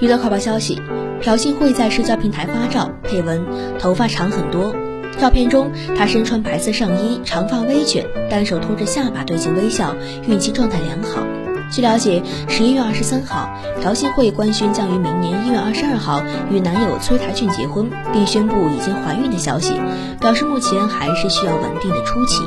娱乐快报消息，朴信惠在社交平台发照，配文头发长很多。照片中，她身穿白色上衣，长发微卷，单手托着下巴对镜微笑，孕期状态良好。据了解，十一月二十三号，朴信惠官宣将于明年一月二十二号与男友崔台俊结婚，并宣布已经怀孕的消息，表示目前还是需要稳定的初期。